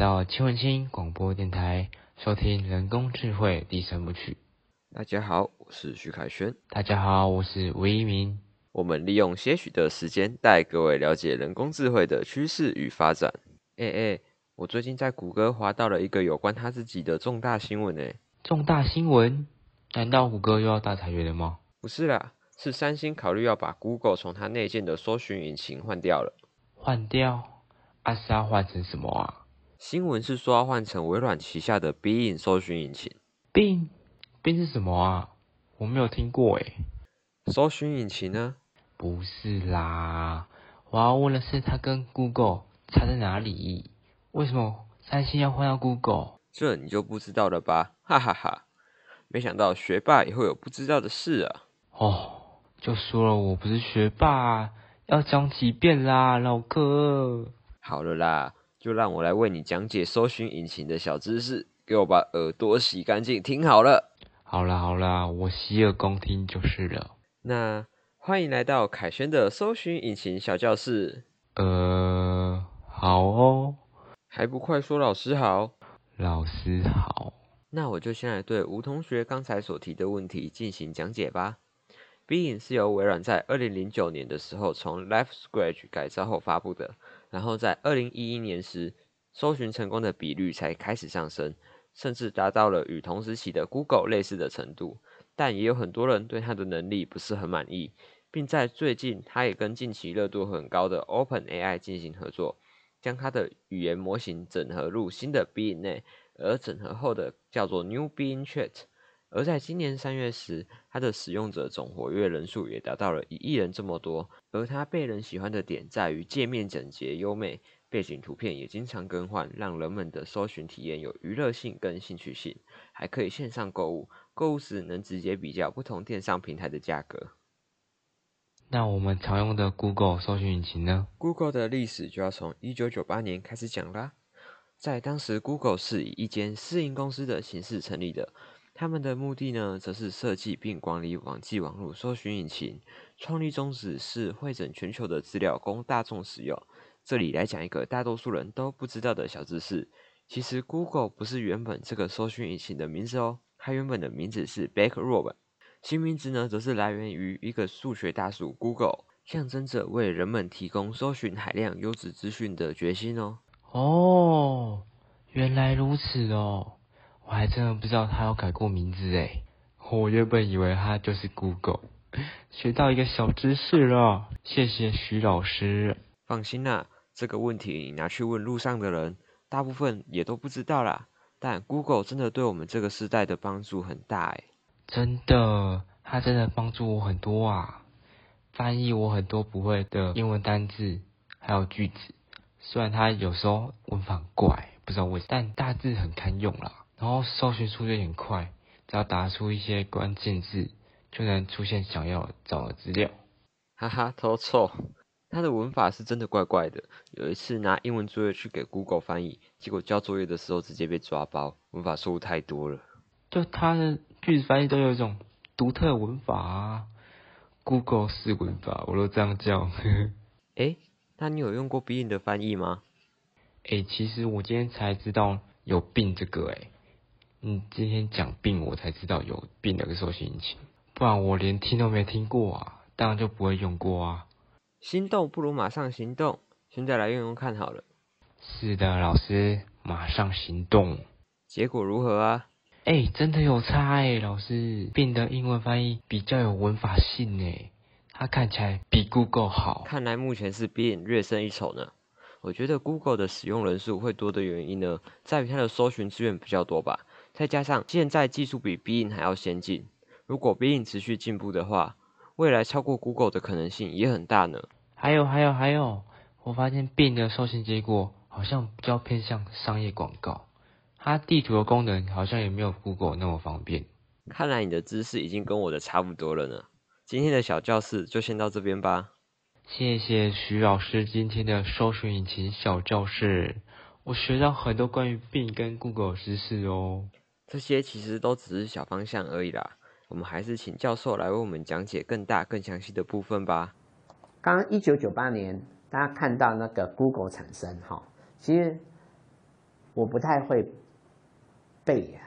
到邱文清广播电台，收听人工智慧第三部曲。大家好，我是徐凯轩。大家好，我是吴一鸣。我们利用些许的时间，带各位了解人工智慧的趋势与发展。哎哎，我最近在谷歌滑到了一个有关他自己的重大新闻呢。重大新闻？难道谷歌又要大裁员了吗？不是啦，是三星考虑要把 Google 从它内建的搜寻引擎换掉了。换掉？阿是要换成什么啊？新闻是说要换成微软旗下的 Bing 搜寻引擎。Bing？Bing 是什么啊？我没有听过诶。搜寻引擎呢？不是啦，我要问的是它跟 Google 差在哪里？为什么三星要换到 Google？这你就不知道了吧？哈哈哈！没想到学霸也会有不知道的事啊！哦，就说了我不是学霸。要讲几遍啦，老哥。好了啦，就让我来为你讲解搜寻引擎的小知识。给我把耳朵洗干净，听好了。好啦好啦，我洗耳恭听就是了。那欢迎来到凯旋的搜寻引擎小教室。呃，好哦。还不快说老师好？老师好。那我就先来对吴同学刚才所提的问题进行讲解吧。Bing 是由微软在二零零九年的时候从 Live Scratch 改造后发布的，然后在二零一一年时，搜寻成功的比率才开始上升，甚至达到了与同时期的 Google 类似的程度。但也有很多人对它的能力不是很满意，并在最近，它也跟近期热度很高的 OpenAI 进行合作，将它的语言模型整合入新的 Bing 内，而整合后的叫做 New Bing Chat。而在今年三月时，它的使用者总活跃人数也达到了一亿人这么多。而它被人喜欢的点在于界面整洁优美，背景图片也经常更换，让人们的搜寻体验有娱乐性跟兴趣性。还可以线上购物，购物时能直接比较不同电商平台的价格。那我们常用的 Google 搜寻引擎呢？Google 的历史就要从一九九八年开始讲啦。在当时，Google 是以一间私营公司的形式成立的。他们的目的呢，则是设计并管理网际网络搜寻引擎。创立宗旨是汇整全球的资料供大众使用。这里来讲一个大多数人都不知道的小知识：其实 Google 不是原本这个搜寻引擎的名字哦，它原本的名字是 Backrobot。新名字呢，则是来源于一个数学大数 Google，象征着为人们提供搜寻海量优质资讯的决心哦。哦，原来如此哦。我还真的不知道他有改过名字诶，我原本以为他就是 Google，学到一个小知识了，谢谢徐老师。放心啦，这个问题你拿去问路上的人，大部分也都不知道啦。但 Google 真的对我们这个时代的帮助很大诶，真的，它真的帮助我很多啊，翻译我很多不会的英文单字还有句子，虽然它有时候文法怪，不知道为什么，但大致很堪用啦。然后搜寻速度也很快，只要打出一些关键字，就能出现想要找的资料。哈哈，偷错，他的文法是真的怪怪的。有一次拿英文作业去给 Google 翻译，结果交作业的时候直接被抓包，文法错误太多了。就他的句子翻译都有一种独特文法啊，Google 式文法，我都这样叫。哎，那你有用过 Bing 的翻译吗？哎，其实我今天才知道有病这个哎。嗯，今天讲病，我才知道有病的个搜寻引擎，不然我连听都没听过啊，当然就不会用过啊。心动不如马上行动，现在来用用看好了。是的，老师，马上行动。结果如何啊？哎，真的有差哎，老师，病的英文翻译比较有文法性哎，它看起来比 Google 好。看来目前是病略胜一筹呢。我觉得 Google 的使用人数会多的原因呢，在于它的搜寻资源比较多吧。再加上现在技术比 Bing 还要先进，如果 Bing 持续进步的话，未来超过 Google 的可能性也很大呢。还有还有还有，我发现 Bing 的搜寻结果好像比较偏向商业广告，它地图的功能好像也没有 Google 那么方便。看来你的知识已经跟我的差不多了呢。今天的小教室就先到这边吧。谢谢徐老师今天的搜寻引擎小教室，我学到很多关于 Bing 跟 Google 知识哦。这些其实都只是小方向而已啦，我们还是请教授来为我们讲解更大、更详细的部分吧。刚一九九八年大家看到那个 Google 产生哈，其实我不太会背呀，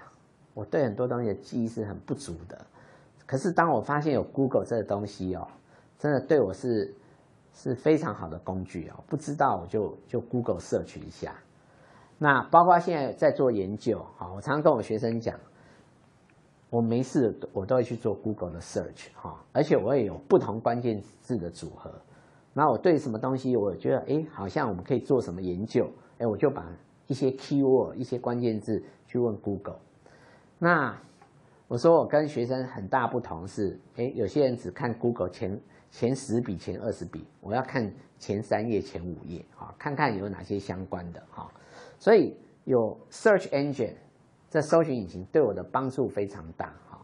我对很多东西的记忆是很不足的。可是当我发现有 Google 这个东西哦，真的对我是是非常好的工具哦。不知道我就就 Google search 一下。那包括现在在做研究，哈，我常常跟我学生讲，我没事我都会去做 Google 的 search 哈，而且我也有不同关键字的组合。那我对什么东西，我觉得哎，好像我们可以做什么研究，哎，我就把一些 keyword、一些关键字去问 Google。那我说我跟学生很大不同是，哎，有些人只看 Google 前前十笔、前二十笔，我要看前三页、前五页，啊，看看有哪些相关的，哈。所以有 search engine 这搜寻引擎对我的帮助非常大，哈。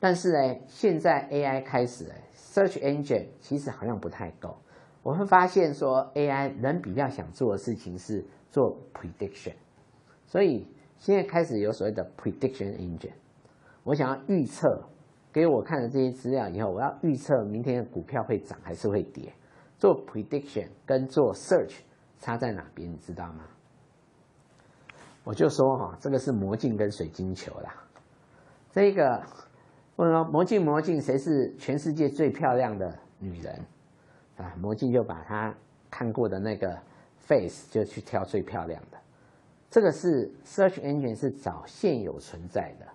但是呢，现在 AI 开始，哎，search engine 其实好像不太够。我会发现说，AI 人比较想做的事情是做 prediction，所以现在开始有所谓的 prediction engine。我想要预测，给我看了这些资料以后，我要预测明天的股票会涨还是会跌。做 prediction 跟做 search 差在哪边，你知道吗？我就说哈，这个是魔镜跟水晶球啦。这个问说魔镜魔镜，谁是全世界最漂亮的女人？啊，魔镜就把他看过的那个 face 就去挑最漂亮的。这个是 search engine 是找现有存在的。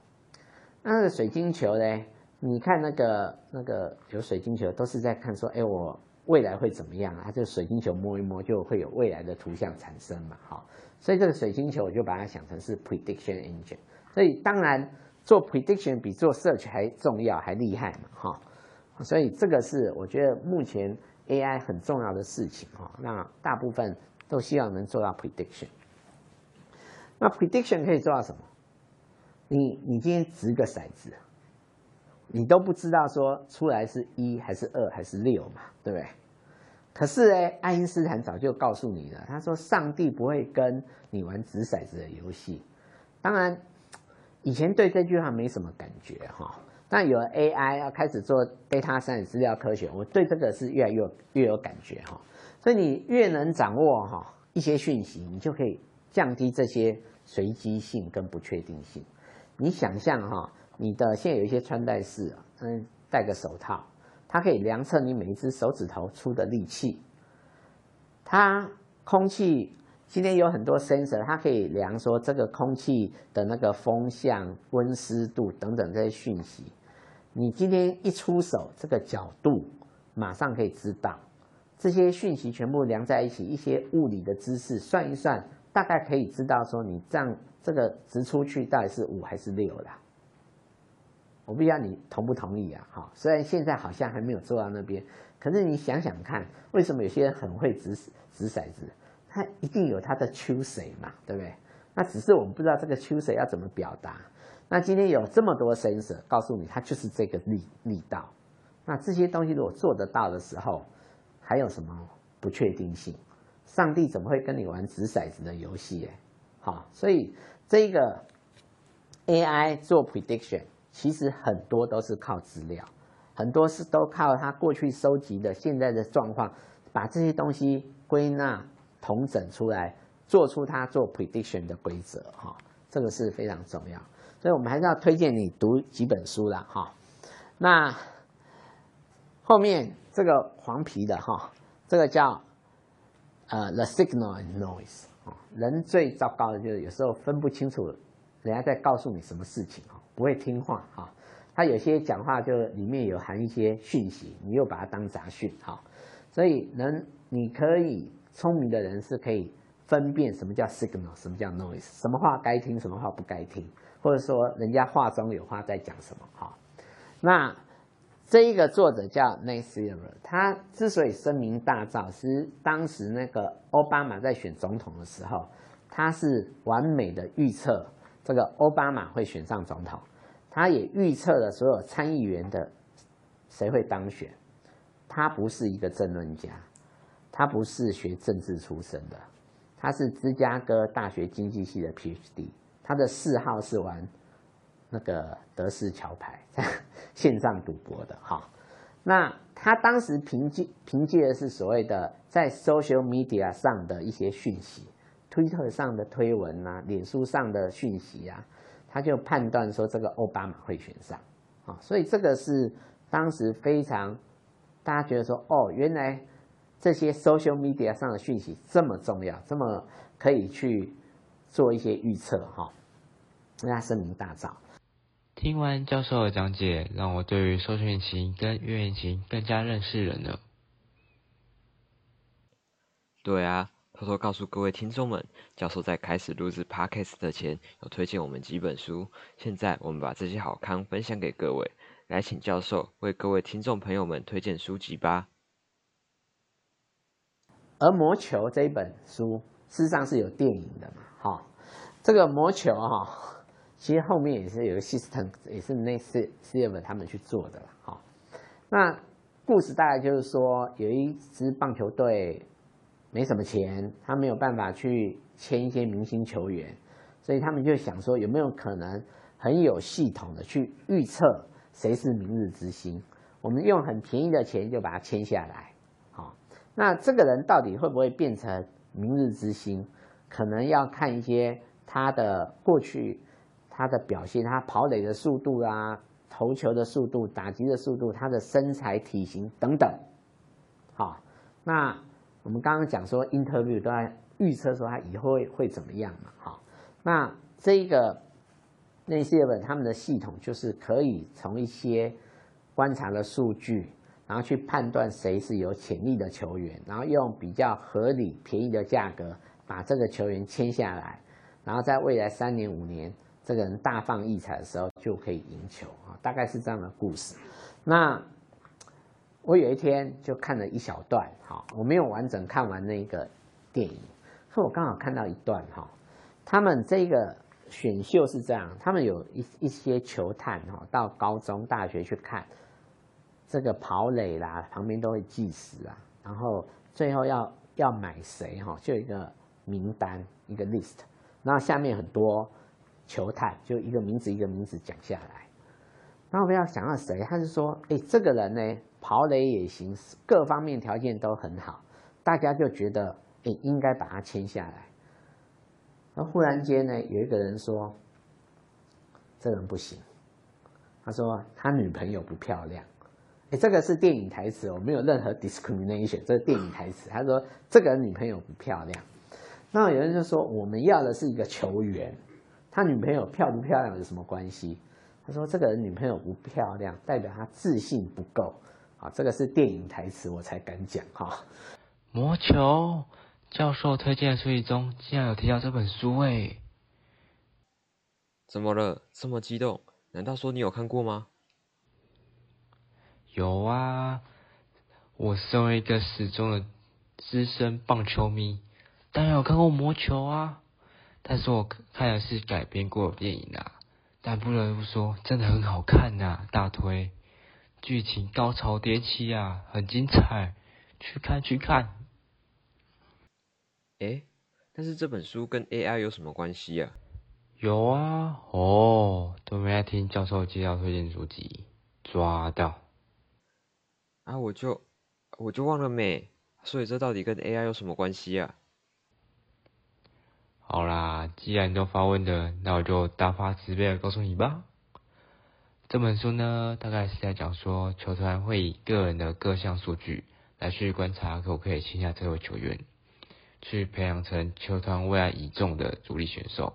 那个水晶球呢？你看那个那个有水晶球，都是在看说，哎，我未来会怎么样啊？这个水晶球摸一摸就会有未来的图像产生嘛，好。所以这个水晶球我就把它想成是 prediction engine。所以当然做 prediction 比做 search 还重要还厉害嘛，哈。所以这个是我觉得目前。AI 很重要的事情哈，那大部分都希望能做到 prediction。那 prediction 可以做到什么？你你今天掷个骰子，你都不知道说出来是一还是二还是六嘛，对不对？可是呢，爱因斯坦早就告诉你了，他说上帝不会跟你玩掷骰子的游戏。当然，以前对这句话没什么感觉哈。那有了 AI 要开始做 data science 资料科学，我对这个是越来越越有感觉哈。所以你越能掌握哈一些讯息，你就可以降低这些随机性跟不确定性。你想象哈，你的现在有一些穿戴式，嗯，戴个手套，它可以量测你每一只手指头出的力气，它空气。今天有很多 sensor，它可以量说这个空气的那个风向、温湿度等等这些讯息。你今天一出手，这个角度马上可以知道。这些讯息全部量在一起，一些物理的知识算一算，大概可以知道说你这样这个直出去到底是五还是六啦。我不知道你同不同意啊？哈，虽然现在好像还没有做到那边，可是你想想看，为什么有些人很会掷掷骰子？他一定有他的秋水嘛，对不对？那只是我们不知道这个秋水要怎么表达。那今天有这么多 sensor 告诉你，它就是这个力力道。那这些东西如果做得到的时候，还有什么不确定性？上帝怎么会跟你玩掷骰子的游戏？哎，好，所以这个 AI 做 prediction，其实很多都是靠资料，很多是都靠他过去收集的现在的状况，把这些东西归纳。统整出来，做出他做 prediction 的规则，哈，这个是非常重要。所以我们还是要推荐你读几本书啦，哈。那后面这个黄皮的哈，这个叫呃 the signal and noise 啊，人最糟糕的就是有时候分不清楚人家在告诉你什么事情哈，不会听话哈。他有些讲话就里面有含一些讯息，你又把它当杂讯哈。所以能你可以。聪明的人是可以分辨什么叫 signal，什么叫 noise，什么话该听，什么话不该听，或者说人家话中有话在讲什么。哈，那这一个作者叫 n a s i r 他之所以声名大噪，是当时那个奥巴马在选总统的时候，他是完美的预测这个奥巴马会选上总统，他也预测了所有参议员的谁会当选。他不是一个政论家。他不是学政治出身的，他是芝加哥大学经济系的 PhD。他的嗜好是玩那个德式桥牌，线上赌博的哈。那他当时凭借凭借的是所谓的在 social media 上的一些讯息，推特上的推文啊，脸书上的讯息啊，他就判断说这个奥巴马会选上啊，所以这个是当时非常大家觉得说哦，原来这些 social media 上的讯息这么重要，这么可以去做一些预测哈，让他声名大噪。听完教授的讲解，让我对于搜索引擎跟阅引擎更加认识了呢。对啊，偷偷告诉各位听众们，教授在开始录制 podcast 的前，有推荐我们几本书。现在我们把这些好康分享给各位，来请教授为各位听众朋友们推荐书籍吧。而《魔球》这一本书，事实上是有电影的嘛？哈，这个《魔球》哈。其实后面也是有个 system，也是那是 s i l v e r 他们去做的了，哈。那故事大概就是说，有一支棒球队没什么钱，他没有办法去签一些明星球员，所以他们就想说，有没有可能很有系统的去预测谁是明日之星？我们用很便宜的钱就把它签下来，好。那这个人到底会不会变成明日之星？可能要看一些他的过去。他的表现，他跑垒的速度啊，投球的速度，打击的速度，他的身材、体型等等，好，那我们刚刚讲说，interview 都在预测说他以后会会怎么样嘛，好，那这个那些本他们的系统就是可以从一些观察的数据，然后去判断谁是有潜力的球员，然后用比较合理、便宜的价格把这个球员签下来，然后在未来三年、五年。这个人大放异彩的时候就可以赢球啊，大概是这样的故事。那我有一天就看了一小段，哈，我没有完整看完那个电影，可我刚好看到一段哈。他们这个选秀是这样，他们有一一些球探哈，到高中、大学去看这个跑垒啦，旁边都会计时啊，然后最后要要买谁哈，就一个名单一个 list，然后下面很多。球探就一个名字一个名字讲下来，然后不要想到谁，他是说，哎，这个人呢，跑垒也行，各方面条件都很好，大家就觉得，哎，应该把他签下来。那忽然间呢，有一个人说，这个人不行，他说他女朋友不漂亮，哎，这个是电影台词哦，没有任何 discrimination，这是电影台词。他说这个人女朋友不漂亮，那有人就说我们要的是一个球员。他女朋友漂不漂亮有什么关系？他说：“这个人女朋友不漂亮，代表他自信不够。”啊，这个是电影台词，我才敢讲哈。魔球教授推荐的书籍中，竟然有提到这本书诶。怎么了？这么激动？难道说你有看过吗？有啊，我身为一个始终的资深棒球迷，当然有看过魔球啊。但是我看的是改编过的电影啊，但不得不说，真的很好看呐，大推，剧情高潮迭起啊，很精彩，去看去看。哎，但是这本书跟 AI 有什么关系啊？有啊，哦，都没来听教授介绍推荐书籍，抓到。啊，我就我就忘了没，所以这到底跟 AI 有什么关系啊？好啦，既然都发问的，那我就大发慈悲的告诉你吧。这本书呢，大概是在讲说，球团会以个人的各项数据来去观察可不可以签下这位球员，去培养成球团未来倚重的主力选手，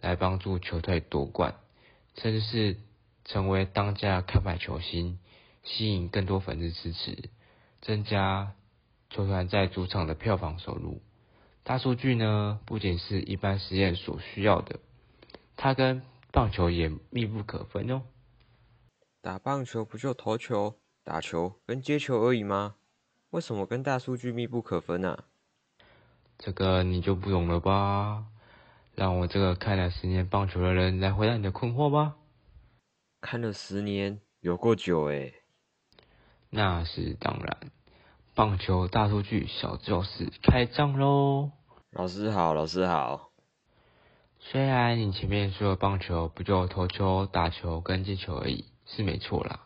来帮助球队夺冠，甚至是成为当家看牌球星，吸引更多粉丝支持，增加球团在主场的票房收入。大数据呢，不仅是一般实验所需要的，它跟棒球也密不可分哦。打棒球不就投球、打球跟接球而已吗？为什么跟大数据密不可分呢？这个你就不懂了吧？让我这个看了十年棒球的人来回答你的困惑吧。看了十年，有够久诶。那是当然。棒球大数据小教室开张喽！老师好，老师好。虽然你前面说的棒球不就投球、打球跟接球而已，是没错啦。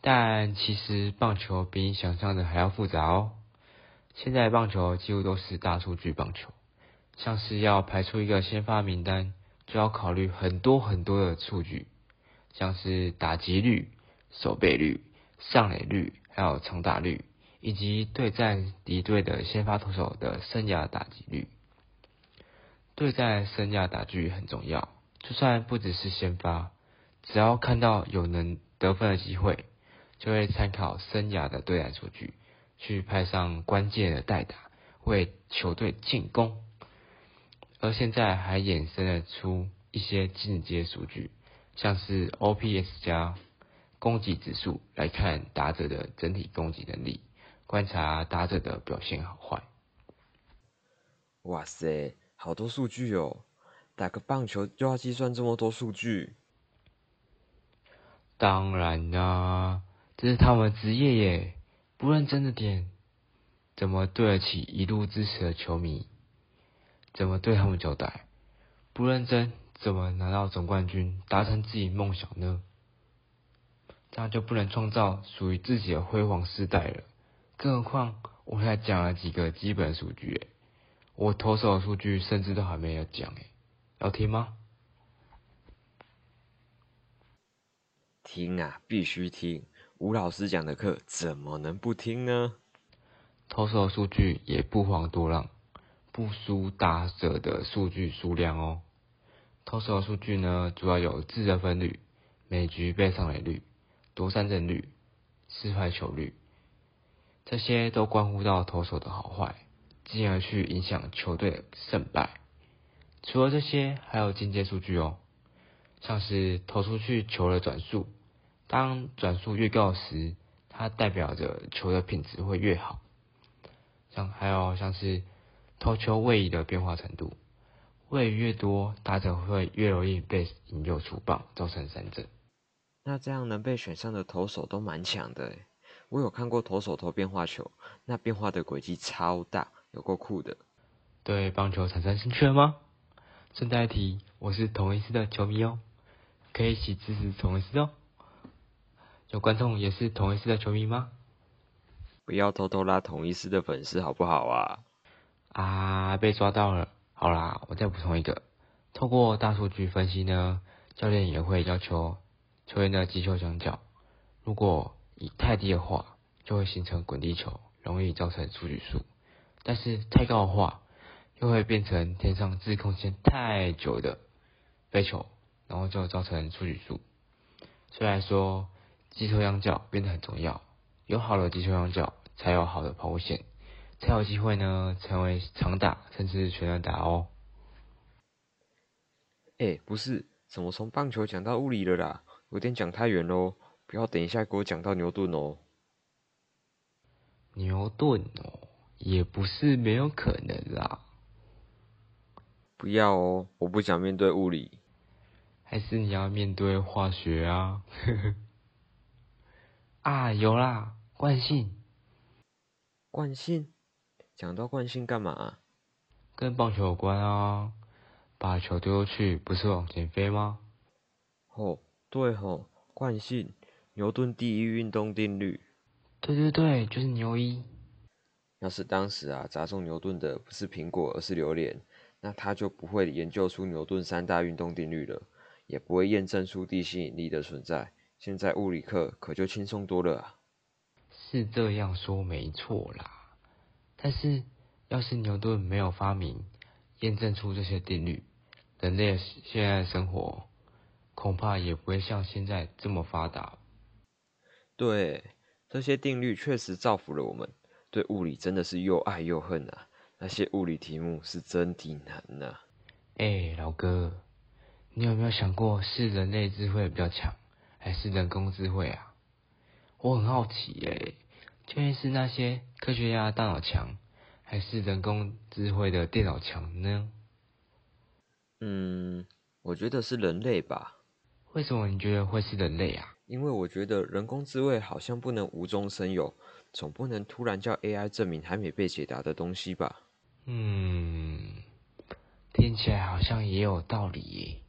但其实棒球比你想象的还要复杂哦。现在棒球几乎都是大数据棒球，像是要排出一个先发名单，就要考虑很多很多的数据，像是打击率、守备率、上垒率，还有长打率，以及对战敌对的先发投手的生涯打击率。对战生涯打击率很重要，就算不只是先发，只要看到有能得分的机会，就会参考生涯的对战数据，去派上关键的代打，为球队进攻。而现在还衍生了出一些进阶数据，像是 OPS 加攻击指数来看打者的整体攻击能力，观察打者的表现好坏。哇塞！好多数据哦，打个棒球就要计算这么多数据？当然啦，这是他们职业耶，不认真的点，怎么对得起一路支持的球迷？怎么对他们交代？不认真，怎么拿到总冠军，达成自己梦想呢？这样就不能创造属于自己的辉煌时代了。更何况，我才讲了几个基本数据。我投手的数据甚至都还没有讲诶，要听吗？听啊，必须听！吴老师讲的课怎么能不听呢？投手数据也不遑多让，不输打者的数据数量哦。投手数据呢，主要有自责分率、每局被上垒率、夺三振率、失坏球率，这些都关乎到投手的好坏。进而去影响球队的胜败。除了这些，还有进阶数据哦，像是投出去球的转速，当转速越高时，它代表着球的品质会越好。像还有像是投球位移的变化程度，位移越多，打者会越容易被引诱出棒，造成三振。那这样能被选上的投手都蛮强的诶，我有看过投手投变化球，那变化的轨迹超大。有够酷的，对棒球产生兴趣了吗？顺带提，我是同一师的球迷哦，可以一起支持同一师哦。有观众也是同一师的球迷吗？不要偷偷拉同一师的粉丝好不好啊？啊，被抓到了。好啦，我再补充一个，透过大数据分析呢，教练也会要求球员的击球相角，如果以太低的话，就会形成滚地球，容易造成出局数。但是太高的话，又会变成天上滞空间太久的飞球，然后就造成出局数。虽然说击球仰角变得很重要，有好的击球仰角，才有好的抛物线，才有机会呢成为长打甚至全垒打哦。哎，不是，怎么从棒球讲到物理了啦？有点讲太远喽，不要等一下给我讲到牛顿哦。牛顿哦。也不是没有可能啦。不要哦，我不想面对物理。还是你要面对化学啊？啊，有啦，惯性。惯性？讲到惯性干嘛？跟棒球有关啊。把球丢出去，不是往前飞吗？哦，对吼，惯性，牛顿第一运动定律。对对对，就是牛一。要是当时啊砸中牛顿的不是苹果而是榴莲，那他就不会研究出牛顿三大运动定律了，也不会验证出地心引力的存在。现在物理课可就轻松多了啊！是这样说没错啦，但是要是牛顿没有发明验证出这些定律，人类现在的生活恐怕也不会像现在这么发达。对，这些定律确实造福了我们。对物理真的是又爱又恨啊！那些物理题目是真挺难呐。哎，老哥，你有没有想过是人类智慧比较强，还是人工智慧啊？我很好奇哎，究竟是那些科学家大脑强，还是人工智慧的电脑强呢？嗯，我觉得是人类吧。为什么你觉得会是人类啊？因为我觉得人工智慧好像不能无中生有。总不能突然叫 AI 证明还没被解答的东西吧？嗯，听起来好像也有道理。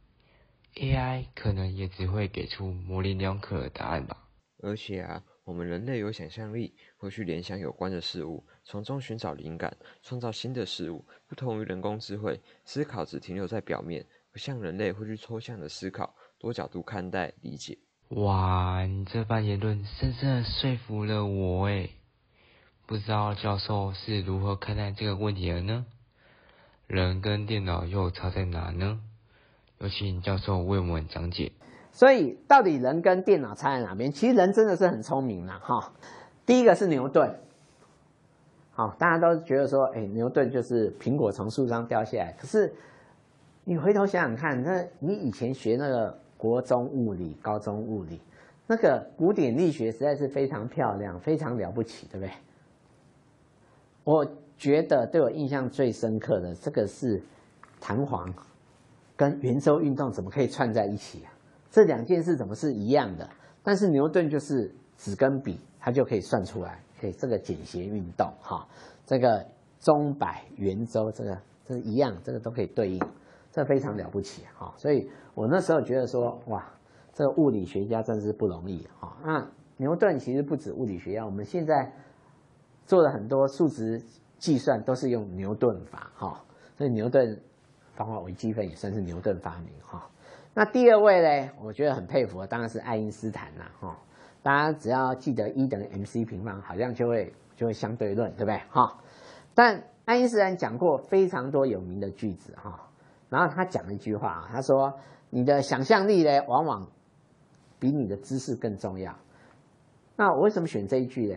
AI 可能也只会给出模棱两可的答案吧。而且啊，我们人类有想象力，会去联想有关的事物，从中寻找灵感，创造新的事物。不同于人工智慧，思考只停留在表面，不像人类会去抽象的思考，多角度看待理解。哇，你这番言论深深的说服了我诶，不知道教授是如何看待这个问题的呢？人跟电脑又差在哪呢？有请教授为我们讲解。所以，到底人跟电脑差在哪边？其实人真的是很聪明啦，哈。第一个是牛顿，好，大家都觉得说，哎，牛顿就是苹果从树上掉下来。可是，你回头想想看，那你以前学那个国中物理、高中物理，那个古典力学实在是非常漂亮、非常了不起，对不对？我觉得对我印象最深刻的，这个是弹簧跟圆周运动怎么可以串在一起啊？这两件事怎么是一样的？但是牛顿就是纸跟笔，他就可以算出来。哎，这个简谐运动，哈，这个钟摆、圆周，这个这是一样，这个都可以对应，这非常了不起，哈。所以我那时候觉得说，哇，这个物理学家真是不容易，哈。那牛顿其实不止物理学家，我们现在。做了很多数值计算都是用牛顿法哈，所以牛顿方法微积分也算是牛顿发明哈。那第二位呢，我觉得很佩服的当然是爱因斯坦啦哈。大家只要记得 E 等于 mc 平方，好像就会就会相对论，对不对哈？但爱因斯坦讲过非常多有名的句子哈，然后他讲了一句话，他说：“你的想象力呢，往往比你的知识更重要。”那我为什么选这一句呢？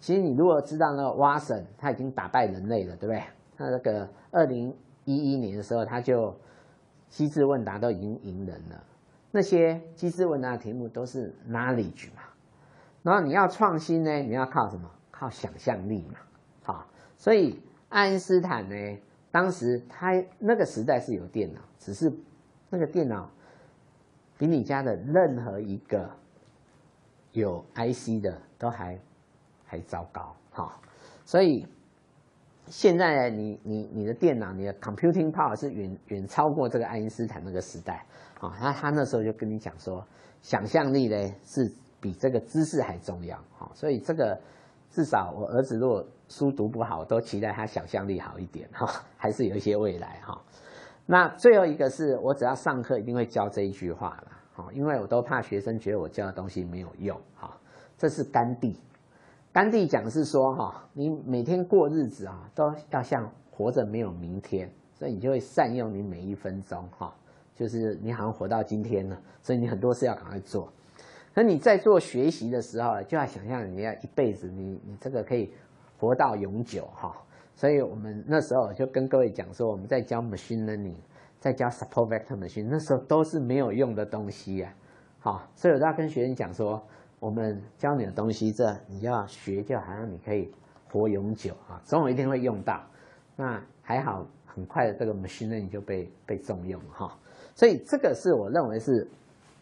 其实你如果知道那个蛙神，他已经打败人类了，对不对？他那个二零一一年的时候，他就机智问答都已经赢人了。那些机智问答的题目都是 knowledge 嘛，然后你要创新呢，你要靠什么？靠想象力嘛。好，所以爱因斯坦呢，当时他那个时代是有电脑，只是那个电脑比你家的任何一个有 IC 的都还。还糟糕，哈，所以现在你你你的电脑，你的 computing power 是远远超过这个爱因斯坦那个时代，啊，他他那时候就跟你讲说，想象力呢是比这个知识还重要，哈，所以这个至少我儿子如果书读不好，都期待他想象力好一点，哈，还是有一些未来，哈。那最后一个是我只要上课一定会教这一句话了，哈，因为我都怕学生觉得我教的东西没有用，哈，这是甘地。甘地讲是说，哈，你每天过日子啊，都要像活着没有明天，所以你就会善用你每一分钟，哈，就是你好像活到今天了，所以你很多事要赶快做。那你在做学习的时候，就要想象你要一辈子，你你这个可以活到永久，哈。所以我们那时候就跟各位讲说，我们在教 machine learning，在教 support vector machine，那时候都是没有用的东西呀，好，所以我都要跟学生讲说。我们教你的东西，这你要学，就好像你可以活永久啊，总有一天会用到。那还好，很快的这个 machine 就被被重用哈。所以这个是我认为是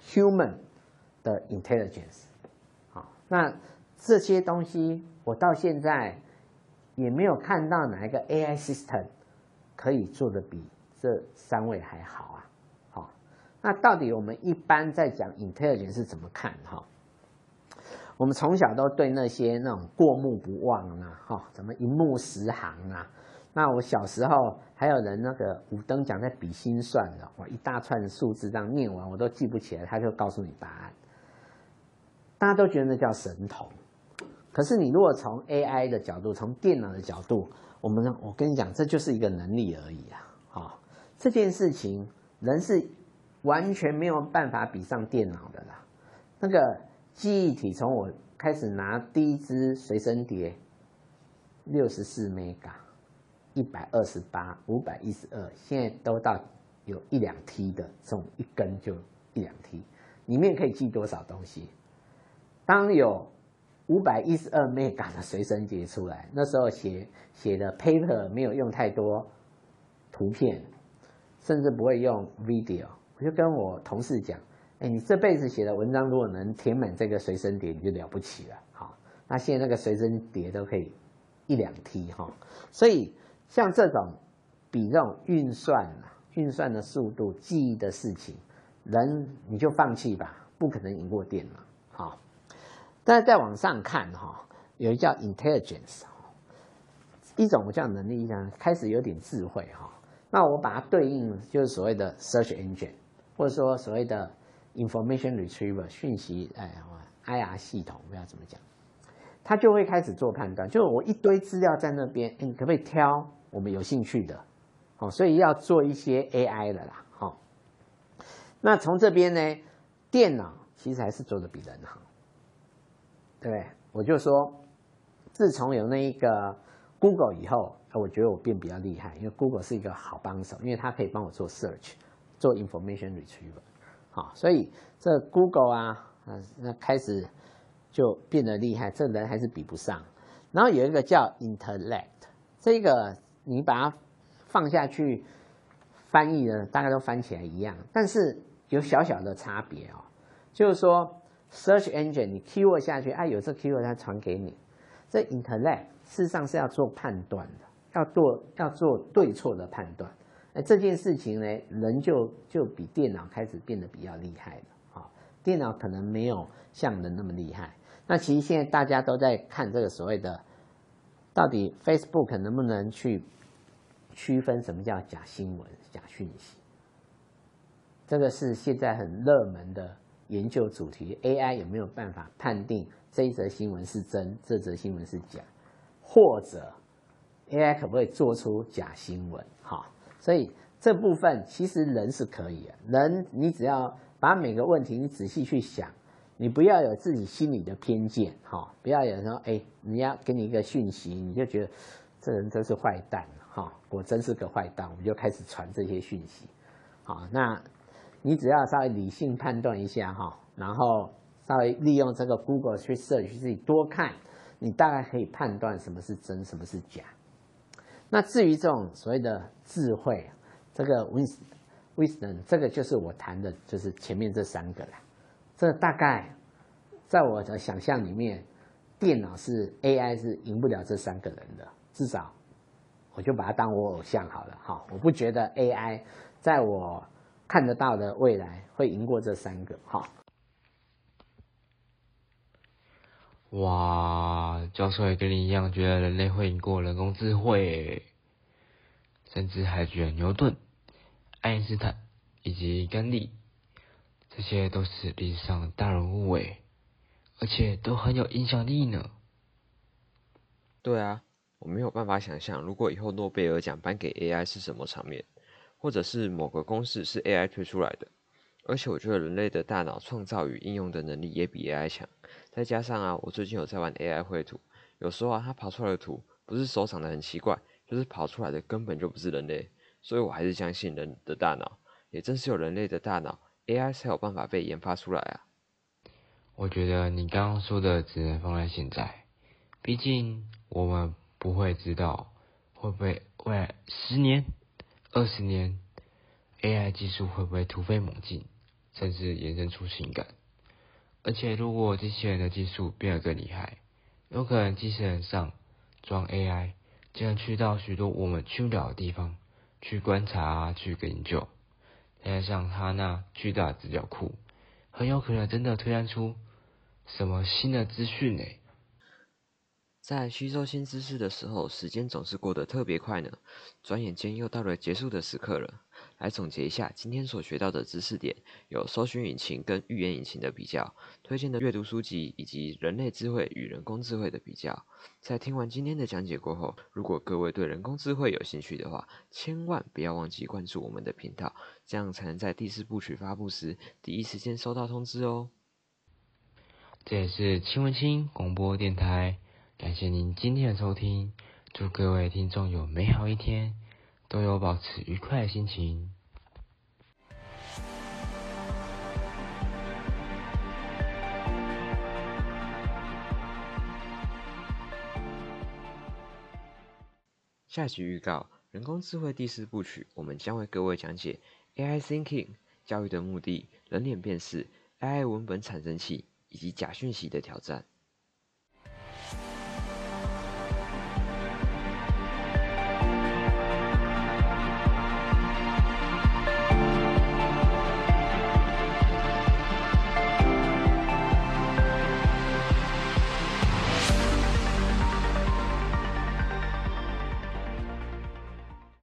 human 的 intelligence。好，那这些东西我到现在也没有看到哪一个 AI system 可以做的比这三位还好啊。好，那到底我们一般在讲 intelligence 是怎么看哈？我们从小都对那些那种过目不忘啊，哈，怎么一目十行啊？那我小时候还有人那个五等奖在比心算的，哇，一大串数字这样念完我都记不起来，他就告诉你答案。大家都觉得那叫神童，可是你如果从 AI 的角度，从电脑的角度，我们我跟你讲，这就是一个能力而已啊，哈，这件事情人是完全没有办法比上电脑的啦，那个。记忆体从我开始拿第一支随身碟，六十四 mega，一百二十八，五百一十二，现在都到有一两 T 的，这种一根就一两 T，里面可以记多少东西？当有五百一十二 mega 的随身碟出来，那时候写写的 paper 没有用太多图片，甚至不会用 video，我就跟我同事讲。哎，你这辈子写的文章如果能填满这个随身碟，你就了不起了。好，那现在那个随身碟都可以一两 T 哈，所以像这种比这种运算啊、运算的速度、记忆的事情，人你就放弃吧，不可能赢过电脑。好，但是再往上看哈，有一叫 intelligence，一种叫能力，讲开始有点智慧哈。那我把它对应就是所谓的 search engine，或者说所谓的 information retriever 讯息哎 IR 系统，不要怎么讲，他就会开始做判断。就我一堆资料在那边，你可不可以挑我们有兴趣的？哦，所以要做一些 AI 的啦。好，那从这边呢，电脑其实还是做的比人好，对不对？我就说，自从有那一个 Google 以后。我觉得我变比较厉害，因为 Google 是一个好帮手，因为它可以帮我做 search，做 information retriever，好，所以这 Google 啊，那开始就变得厉害，这人还是比不上。然后有一个叫 intellect，这个你把它放下去翻译呢，大概都翻起来一样，但是有小小的差别哦，就是说 search engine 你 keyword 下去，哎，有这 keyword 它传给你，这 intellect 事实上是要做判断的。要做要做对错的判断，那这件事情呢，人就就比电脑开始变得比较厉害了。啊，电脑可能没有像人那么厉害。那其实现在大家都在看这个所谓的，到底 Facebook 能不能去区分什么叫假新闻、假讯息？这个是现在很热门的研究主题。AI 有没有办法判定这一则新闻是真，这则新闻是假，或者？AI 可不可以做出假新闻？所以这部分其实人是可以的。人，你只要把每个问题你仔细去想，你不要有自己心里的偏见，哈，不要有人说，哎，人家给你一个讯息，你就觉得这人真是坏蛋，哈，我真是个坏蛋，我们就开始传这些讯息，好，那你只要稍微理性判断一下，哈，然后稍微利用这个 Google 去 search 自己多看，你大概可以判断什么是真，什么是假。那至于这种所谓的智慧，这个 wisdom，这个就是我谈的，就是前面这三个了。这大概在我的想象里面，电脑是 AI 是赢不了这三个人的，至少我就把它当我偶像好了。哈，我不觉得 AI 在我看得到的未来会赢过这三个。哈。哇，教授也跟你一样觉得人类会赢过人工智慧，甚至还觉得牛顿、爱因斯坦以及甘地，这些都是历史上大人物诶，而且都很有影响力呢。对啊，我没有办法想象，如果以后诺贝尔奖颁给 AI 是什么场面，或者是某个公式是 AI 推出来的。而且我觉得人类的大脑创造与应用的能力也比 AI 强。再加上啊，我最近有在玩 AI 绘图，有时候啊，它跑出来的图不是手长得很奇怪，就是跑出来的根本就不是人类。所以我还是相信人的大脑，也正是有人类的大脑，AI 才有办法被研发出来啊。我觉得你刚刚说的只能放在现在，毕竟我们不会知道会不会未来十年、二十年，AI 技术会不会突飞猛进。甚至延伸出情感，而且如果机器人的技术变得更厉害，有可能机器人上装 AI，竟然去到许多我们去不了的地方去观察啊、去研究，再加上它那巨大的资料库，很有可能真的推断出什么新的资讯呢？在吸收新知识的时候，时间总是过得特别快呢，转眼间又到了结束的时刻了。来总结一下今天所学到的知识点，有搜寻引擎跟预言引擎的比较，推荐的阅读书籍，以及人类智慧与人工智慧的比较。在听完今天的讲解过后，如果各位对人工智慧有兴趣的话，千万不要忘记关注我们的频道，这样才能在第四部曲发布时第一时间收到通知哦。这也是清文清广播电台，感谢您今天的收听，祝各位听众有美好一天。都有保持愉快的心情。下集预告：人工智慧第四部曲，我们将为各位讲解 AI Thinking 教育的目的、人脸辨识、AI 文本产生器以及假讯息的挑战。